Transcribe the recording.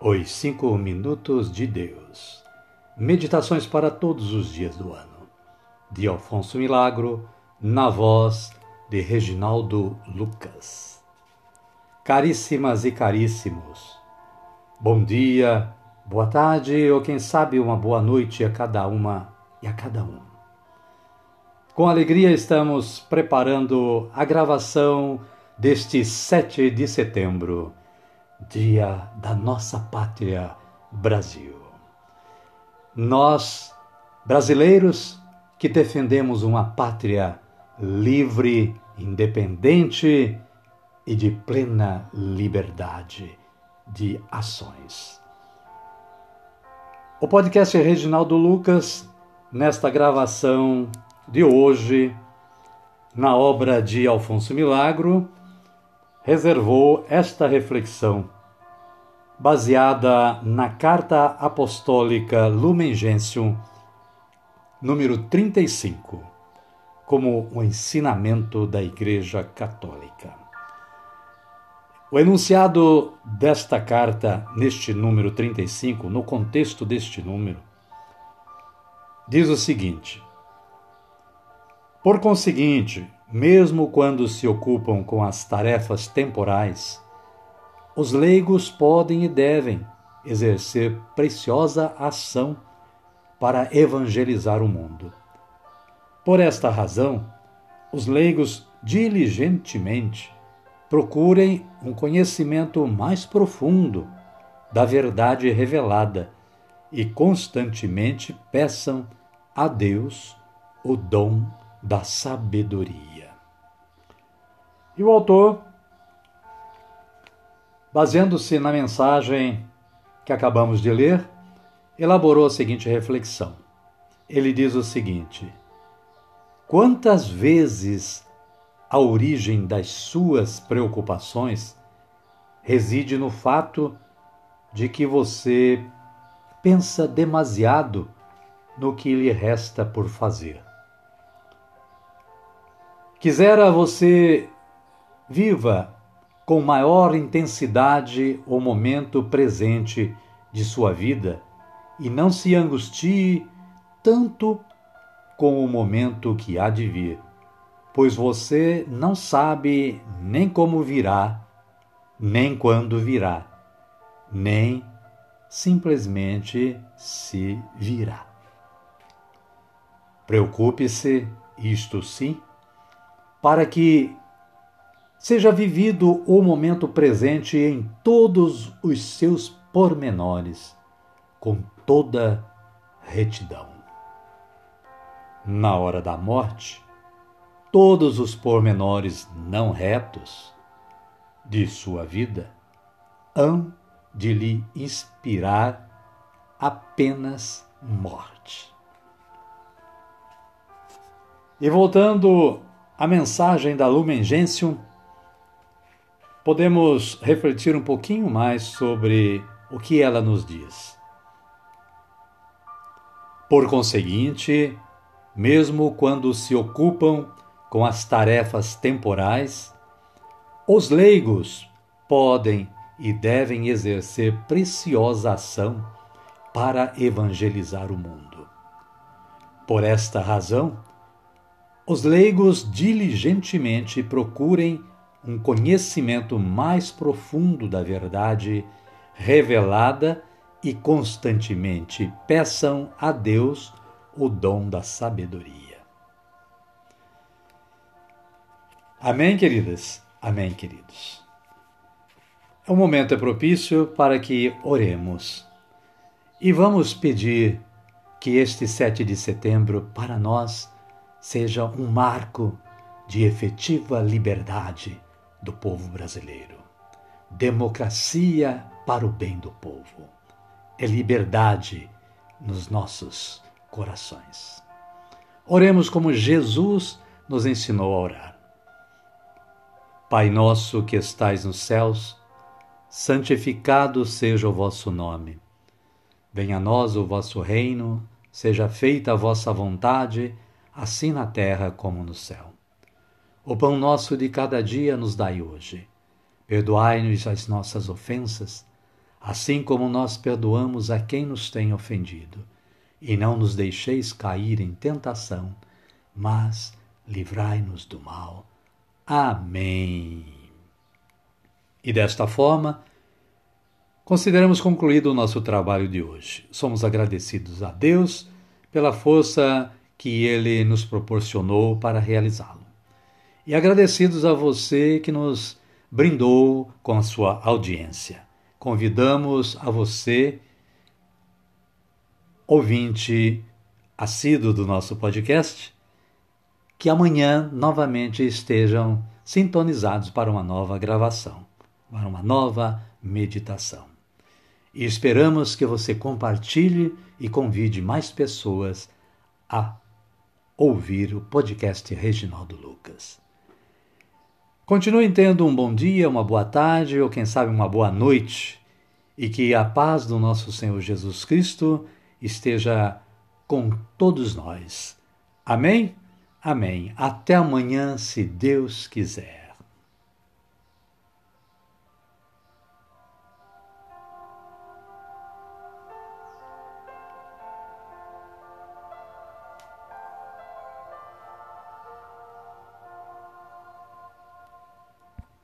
Os Cinco Minutos de Deus. Meditações para todos os dias do ano. De Alfonso Milagro, na voz de Reginaldo Lucas. Caríssimas e caríssimos, bom dia, boa tarde ou quem sabe uma boa noite a cada uma e a cada um. Com alegria estamos preparando a gravação deste 7 de setembro dia da nossa pátria Brasil. Nós, brasileiros, que defendemos uma pátria livre, independente e de plena liberdade de ações. O podcast Reginaldo Lucas, nesta gravação de hoje, na obra de Alfonso Milagro, reservou esta reflexão, baseada na Carta Apostólica Lumen Gentium, número 35, como o ensinamento da Igreja Católica. O enunciado desta carta, neste número 35, no contexto deste número, diz o seguinte: Por conseguinte, mesmo quando se ocupam com as tarefas temporais, os leigos podem e devem exercer preciosa ação para evangelizar o mundo. Por esta razão, os leigos diligentemente procurem um conhecimento mais profundo da verdade revelada e constantemente peçam a Deus o dom da sabedoria. E o autor, baseando-se na mensagem que acabamos de ler, elaborou a seguinte reflexão. Ele diz o seguinte: Quantas vezes a origem das suas preocupações reside no fato de que você pensa demasiado no que lhe resta por fazer. Quisera você Viva com maior intensidade o momento presente de sua vida e não se angustie tanto com o momento que há de vir, pois você não sabe nem como virá, nem quando virá, nem simplesmente se virá. Preocupe-se, isto sim, para que seja vivido o momento presente em todos os seus pormenores, com toda retidão. Na hora da morte, todos os pormenores não retos de sua vida hão de lhe inspirar apenas morte. E voltando à mensagem da Lumen Gentium, podemos refletir um pouquinho mais sobre o que ela nos diz. Por conseguinte, mesmo quando se ocupam com as tarefas temporais, os leigos podem e devem exercer preciosa ação para evangelizar o mundo. Por esta razão, os leigos diligentemente procurem um conhecimento mais profundo da verdade revelada e constantemente peçam a Deus o dom da sabedoria. Amém, queridas? Amém, queridos. O momento é propício para que oremos e vamos pedir que este 7 de setembro para nós seja um marco de efetiva liberdade do povo brasileiro. Democracia para o bem do povo. É liberdade nos nossos corações. Oremos como Jesus nos ensinou a orar. Pai nosso que estais nos céus, santificado seja o vosso nome. Venha a nós o vosso reino, seja feita a vossa vontade, assim na terra como no céu. O pão nosso de cada dia nos dai hoje. Perdoai-nos as nossas ofensas, assim como nós perdoamos a quem nos tem ofendido. E não nos deixeis cair em tentação, mas livrai-nos do mal. Amém. E desta forma, consideramos concluído o nosso trabalho de hoje. Somos agradecidos a Deus pela força que Ele nos proporcionou para realizá-lo. E agradecidos a você que nos brindou com a sua audiência. Convidamos a você, ouvinte assíduo do nosso podcast, que amanhã novamente estejam sintonizados para uma nova gravação, para uma nova meditação. E esperamos que você compartilhe e convide mais pessoas a ouvir o podcast Reginaldo Lucas. Continue tendo um bom dia, uma boa tarde ou quem sabe uma boa noite e que a paz do nosso Senhor Jesus Cristo esteja com todos nós. Amém? Amém. Até amanhã, se Deus quiser.